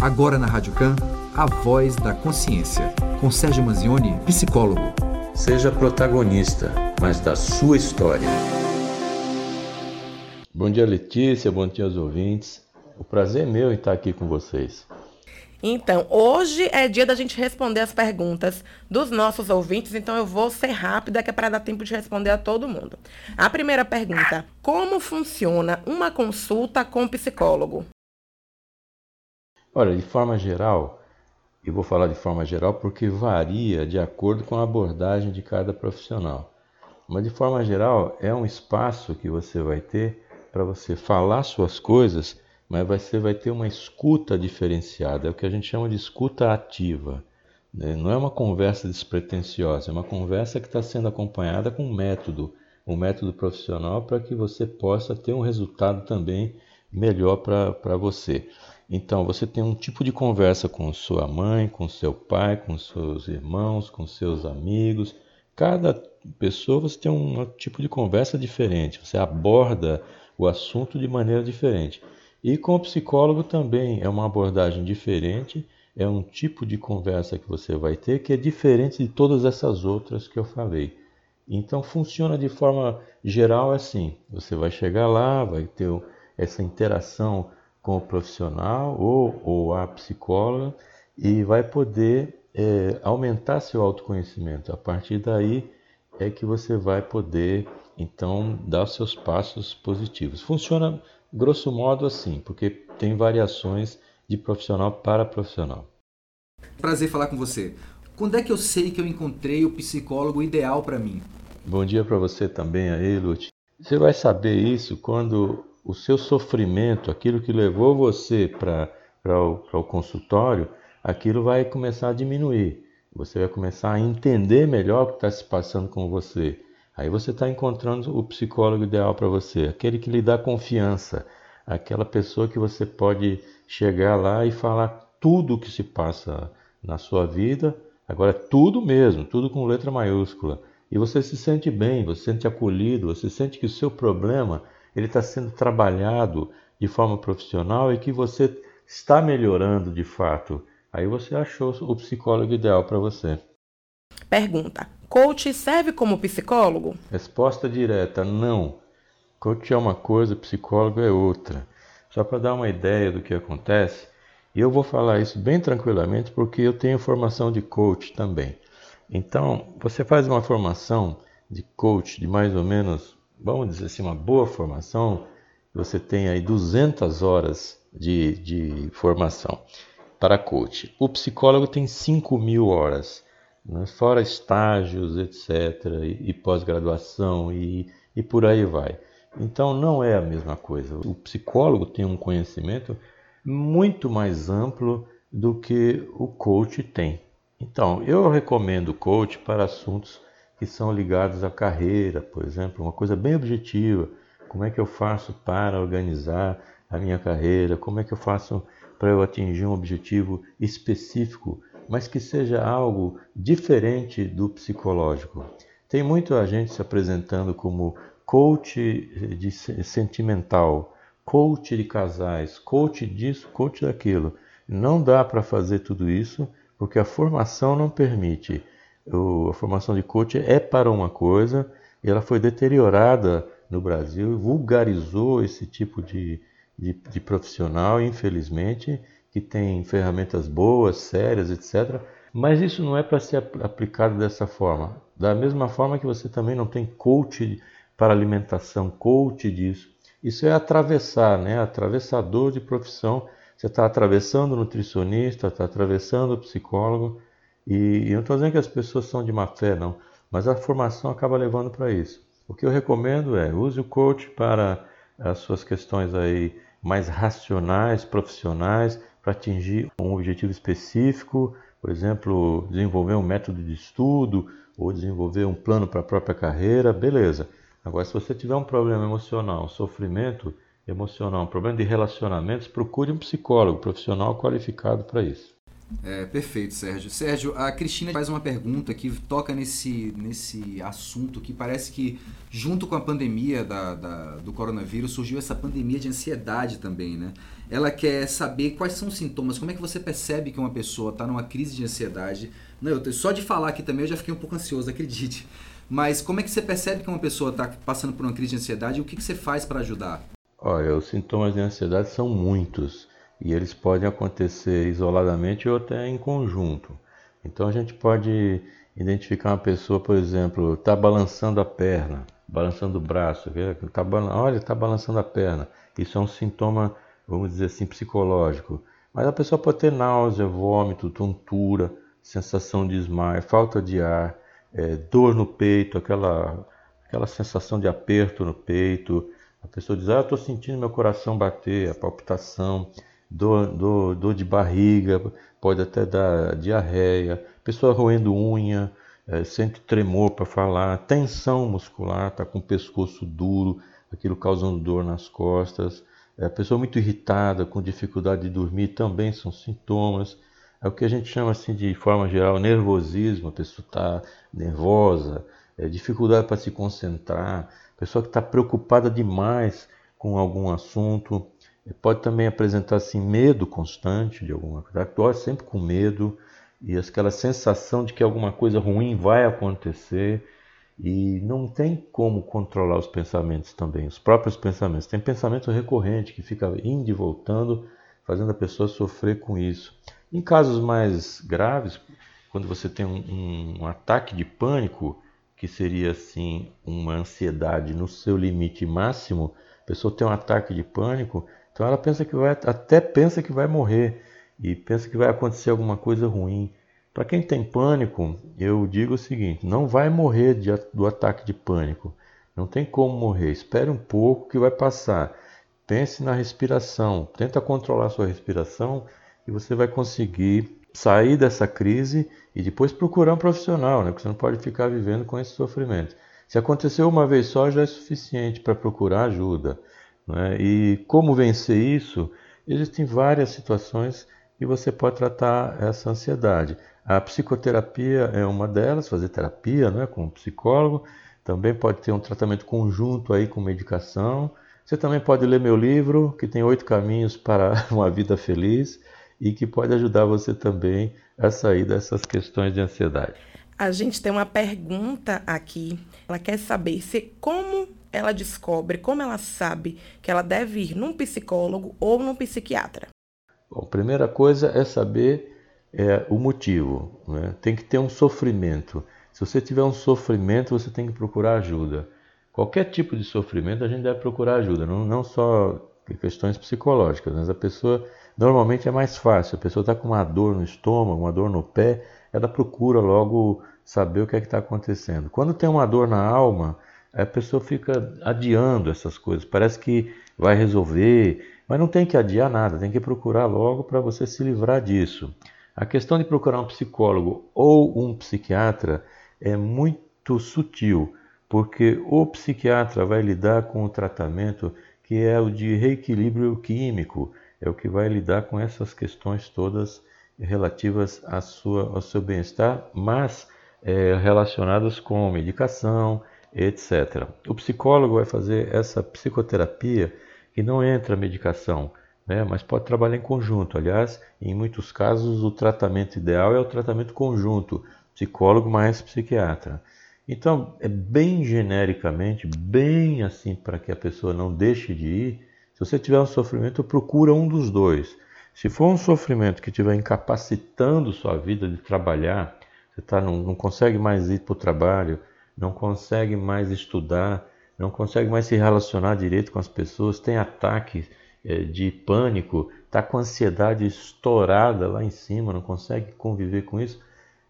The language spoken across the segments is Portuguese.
Agora na Rádio Can, a voz da consciência, com Sérgio Manzioni, psicólogo. Seja protagonista, mas da sua história. Bom dia, Letícia, bom dia aos ouvintes. O prazer é meu em estar aqui com vocês. Então, hoje é dia da gente responder as perguntas dos nossos ouvintes, então eu vou ser rápida, que é para dar tempo de responder a todo mundo. A primeira pergunta: Como funciona uma consulta com psicólogo? Olha, de forma geral, eu vou falar de forma geral porque varia de acordo com a abordagem de cada profissional. Mas de forma geral, é um espaço que você vai ter para você falar suas coisas, mas você vai ter uma escuta diferenciada, é o que a gente chama de escuta ativa. Né? Não é uma conversa despretensiosa, é uma conversa que está sendo acompanhada com um método, um método profissional para que você possa ter um resultado também melhor para você. Então, você tem um tipo de conversa com sua mãe, com seu pai, com seus irmãos, com seus amigos. Cada pessoa você tem um tipo de conversa diferente. Você aborda o assunto de maneira diferente. E com o psicólogo também é uma abordagem diferente, é um tipo de conversa que você vai ter que é diferente de todas essas outras que eu falei. Então funciona de forma geral assim: você vai chegar lá, vai ter essa interação com o profissional ou, ou a psicóloga e vai poder é, aumentar seu autoconhecimento. A partir daí é que você vai poder então dar os seus passos positivos. Funciona grosso modo assim, porque tem variações de profissional para profissional. Prazer falar com você. Quando é que eu sei que eu encontrei o psicólogo ideal para mim? Bom dia para você também aí, Lute. Você vai saber isso quando o seu sofrimento, aquilo que levou você para o, o consultório, aquilo vai começar a diminuir. Você vai começar a entender melhor o que está se passando com você. Aí você está encontrando o psicólogo ideal para você, aquele que lhe dá confiança, aquela pessoa que você pode chegar lá e falar tudo o que se passa na sua vida, agora tudo mesmo, tudo com letra maiúscula. E você se sente bem, você se sente acolhido, você sente que o seu problema ele está sendo trabalhado de forma profissional e que você está melhorando de fato. Aí você achou o psicólogo ideal para você. Pergunta: Coach serve como psicólogo? Resposta direta: não. Coach é uma coisa, psicólogo é outra. Só para dar uma ideia do que acontece, e eu vou falar isso bem tranquilamente porque eu tenho formação de coach também. Então, você faz uma formação de coach de mais ou menos vamos dizer assim, uma boa formação, você tem aí 200 horas de, de formação para coach. O psicólogo tem 5 mil horas, né? fora estágios, etc., e, e pós-graduação e, e por aí vai. Então não é a mesma coisa. O psicólogo tem um conhecimento muito mais amplo do que o coach tem. Então, eu recomendo coach para assuntos que são ligados à carreira, por exemplo, uma coisa bem objetiva. Como é que eu faço para organizar a minha carreira? Como é que eu faço para eu atingir um objetivo específico, mas que seja algo diferente do psicológico? Tem muita gente se apresentando como coach de sentimental, coach de casais, coach disso, coach daquilo. Não dá para fazer tudo isso porque a formação não permite a formação de coach é para uma coisa e ela foi deteriorada no Brasil, vulgarizou esse tipo de, de, de profissional, infelizmente, que tem ferramentas boas, sérias, etc. Mas isso não é para ser aplicado dessa forma. Da mesma forma que você também não tem coach para alimentação, coach disso. Isso é atravessar, né? Atravessador de profissão. Você está atravessando o nutricionista, está atravessando o psicólogo. E, não estou dizendo que as pessoas são de má fé, não, mas a formação acaba levando para isso. O que eu recomendo é use o coach para as suas questões aí mais racionais, profissionais, para atingir um objetivo específico, por exemplo, desenvolver um método de estudo ou desenvolver um plano para a própria carreira, beleza. Agora, se você tiver um problema emocional, um sofrimento emocional, um problema de relacionamentos, procure um psicólogo profissional qualificado para isso. É, perfeito, Sérgio. Sérgio, a Cristina faz uma pergunta que toca nesse, nesse assunto que parece que, junto com a pandemia da, da, do coronavírus, surgiu essa pandemia de ansiedade também, né? Ela quer saber quais são os sintomas, como é que você percebe que uma pessoa está numa crise de ansiedade. Não, eu, só de falar aqui também eu já fiquei um pouco ansioso, acredite. Mas como é que você percebe que uma pessoa está passando por uma crise de ansiedade e o que, que você faz para ajudar? Olha, os sintomas de ansiedade são muitos e eles podem acontecer isoladamente ou até em conjunto. Então a gente pode identificar uma pessoa, por exemplo, está balançando a perna, balançando o braço, tá, olha, está balançando a perna. Isso é um sintoma, vamos dizer assim, psicológico. Mas a pessoa pode ter náusea, vômito, tontura, sensação de desmaio, falta de ar, é, dor no peito, aquela, aquela sensação de aperto no peito. A pessoa diz, ah, estou sentindo meu coração bater, a palpitação dor, dor, dor de barriga, pode até dar diarreia, pessoa roendo unha, é, sente tremor para falar, tensão muscular, está com o pescoço duro, aquilo causando dor nas costas, é, pessoa muito irritada, com dificuldade de dormir, também são sintomas. É o que a gente chama assim de forma geral nervosismo, a pessoa está nervosa, é, dificuldade para se concentrar, pessoa que está preocupada demais com algum assunto, Pode também apresentar assim, medo constante de alguma coisa, atua sempre com medo e aquela sensação de que alguma coisa ruim vai acontecer e não tem como controlar os pensamentos também, os próprios pensamentos. Tem pensamento recorrente que fica indo e voltando, fazendo a pessoa sofrer com isso. Em casos mais graves, quando você tem um, um ataque de pânico, que seria assim uma ansiedade no seu limite máximo, a pessoa tem um ataque de pânico, então ela pensa que vai, até pensa que vai morrer e pensa que vai acontecer alguma coisa ruim. Para quem tem pânico, eu digo o seguinte: não vai morrer de, do ataque de pânico. Não tem como morrer. Espere um pouco que vai passar. Pense na respiração. Tenta controlar sua respiração e você vai conseguir sair dessa crise e depois procurar um profissional, né? Porque você não pode ficar vivendo com esse sofrimento. Se aconteceu uma vez só, já é suficiente para procurar ajuda. Né? E como vencer isso? Existem várias situações que você pode tratar essa ansiedade. A psicoterapia é uma delas, fazer terapia né, com um psicólogo. Também pode ter um tratamento conjunto aí com medicação. Você também pode ler meu livro, que tem oito caminhos para uma vida feliz e que pode ajudar você também a sair dessas questões de ansiedade. A gente tem uma pergunta aqui. Ela quer saber se como ela descobre, como ela sabe que ela deve ir num psicólogo ou num psiquiatra? Bom, a primeira coisa é saber é, o motivo. Né? Tem que ter um sofrimento. Se você tiver um sofrimento, você tem que procurar ajuda. Qualquer tipo de sofrimento, a gente deve procurar ajuda, não, não só questões psicológicas, mas a pessoa normalmente é mais fácil. A pessoa está com uma dor no estômago, uma dor no pé, ela procura logo saber o que é que está acontecendo. Quando tem uma dor na alma, a pessoa fica adiando essas coisas. Parece que vai resolver, mas não tem que adiar nada, tem que procurar logo para você se livrar disso. A questão de procurar um psicólogo ou um psiquiatra é muito sutil, porque o psiquiatra vai lidar com o tratamento que é o de reequilíbrio químico, é o que vai lidar com essas questões todas relativas à sua, ao seu bem-estar, mas é, relacionadas com medicação, etc. O psicólogo vai fazer essa psicoterapia que não entra medicação, né, mas pode trabalhar em conjunto. Aliás, em muitos casos, o tratamento ideal é o tratamento conjunto, psicólogo mais psiquiatra. Então, é bem genericamente, bem assim para que a pessoa não deixe de ir. Se você tiver um sofrimento, procura um dos dois. Se for um sofrimento que estiver incapacitando sua vida de trabalhar, você tá, não, não consegue mais ir para o trabalho, não consegue mais estudar, não consegue mais se relacionar direito com as pessoas, tem ataques é, de pânico, está com ansiedade estourada lá em cima, não consegue conviver com isso,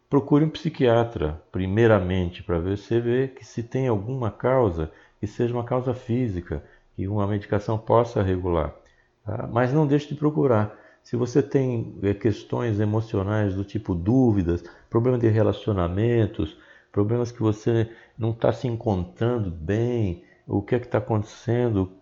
procure um psiquiatra, primeiramente, para ver se vê que se tem alguma causa, que seja uma causa física, que uma medicação possa regular. Tá? Mas não deixe de procurar. Se você tem é, questões emocionais do tipo dúvidas, problema de relacionamentos, problemas que você não está se encontrando bem, o que é que está acontecendo,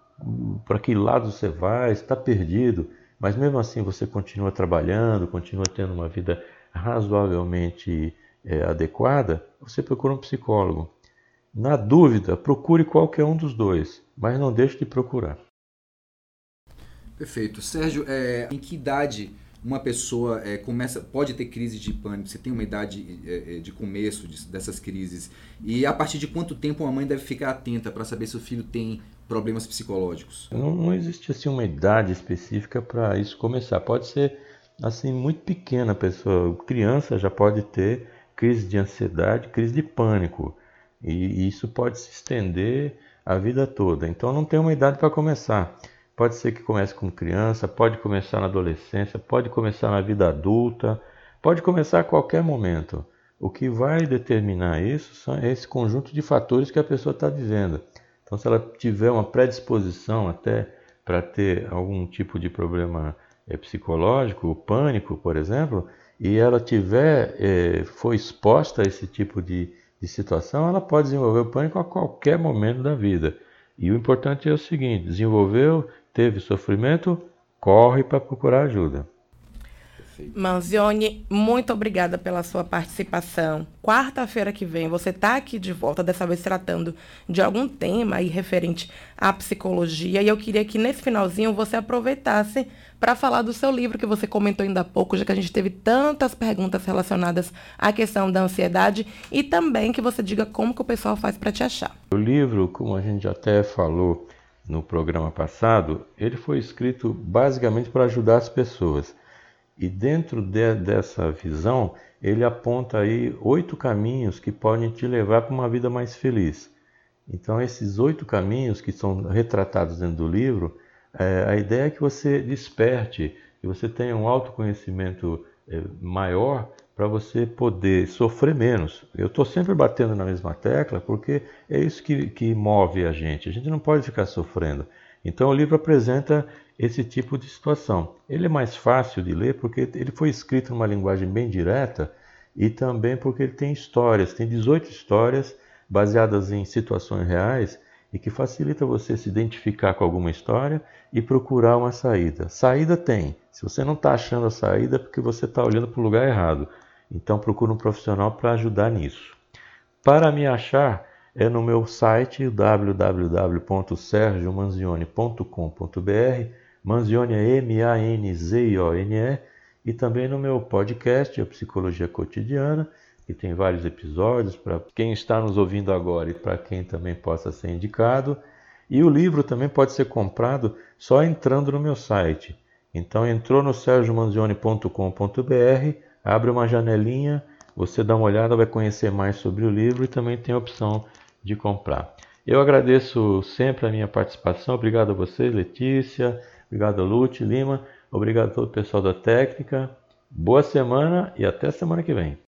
para que lado você vai, está perdido. mas mesmo assim você continua trabalhando, continua tendo uma vida razoavelmente é, adequada, você procura um psicólogo. Na dúvida, procure qualquer um dos dois, mas não deixe de procurar. Perfeito. Sérgio, é, em que idade uma pessoa é, começa pode ter crise de pânico? Você tem uma idade é, é de começo de, dessas crises? E a partir de quanto tempo uma mãe deve ficar atenta para saber se o filho tem problemas psicológicos? Não, não existe assim uma idade específica para isso começar. Pode ser assim muito pequena a pessoa, criança já pode ter crise de ansiedade, crise de pânico. E isso pode se estender a vida toda. Então não tem uma idade para começar. Pode ser que comece com criança, pode começar na adolescência, pode começar na vida adulta, pode começar a qualquer momento. O que vai determinar isso é esse conjunto de fatores que a pessoa está vivendo. Então, se ela tiver uma predisposição até para ter algum tipo de problema é, psicológico, o pânico, por exemplo, e ela tiver, é, foi exposta a esse tipo de, de situação, ela pode desenvolver o pânico a qualquer momento da vida. E o importante é o seguinte: desenvolveu, teve sofrimento, corre para procurar ajuda. Manzioni, muito obrigada pela sua participação. Quarta-feira que vem você está aqui de volta, dessa vez tratando de algum tema aí referente à psicologia. E eu queria que nesse finalzinho você aproveitasse para falar do seu livro que você comentou ainda há pouco, já que a gente teve tantas perguntas relacionadas à questão da ansiedade e também que você diga como que o pessoal faz para te achar. O livro, como a gente até falou no programa passado, ele foi escrito basicamente para ajudar as pessoas. E dentro de, dessa visão, ele aponta aí oito caminhos que podem te levar para uma vida mais feliz. Então, esses oito caminhos que são retratados dentro do livro, é, a ideia é que você desperte, que você tenha um autoconhecimento é, maior para você poder sofrer menos. Eu estou sempre batendo na mesma tecla porque é isso que, que move a gente. A gente não pode ficar sofrendo. Então, o livro apresenta esse tipo de situação. Ele é mais fácil de ler porque ele foi escrito numa linguagem bem direta e também porque ele tem histórias, tem 18 histórias baseadas em situações reais e que facilita você se identificar com alguma história e procurar uma saída. Saída tem. Se você não está achando a saída, é porque você está olhando para o lugar errado. Então procure um profissional para ajudar nisso. Para me achar, é no meu site www.sergiomanzione.com.br Manzione é M-A-N-Z-I-O-N-E, e também no meu podcast, a Psicologia Cotidiana, que tem vários episódios para quem está nos ouvindo agora e para quem também possa ser indicado. E o livro também pode ser comprado só entrando no meu site. Então entrou no sergiomanzione.com.br, abre uma janelinha, você dá uma olhada, vai conhecer mais sobre o livro e também tem a opção de comprar. Eu agradeço sempre a minha participação, obrigado a você, Letícia, Obrigado, Lute, Lima. Obrigado a todo o pessoal da técnica. Boa semana e até semana que vem.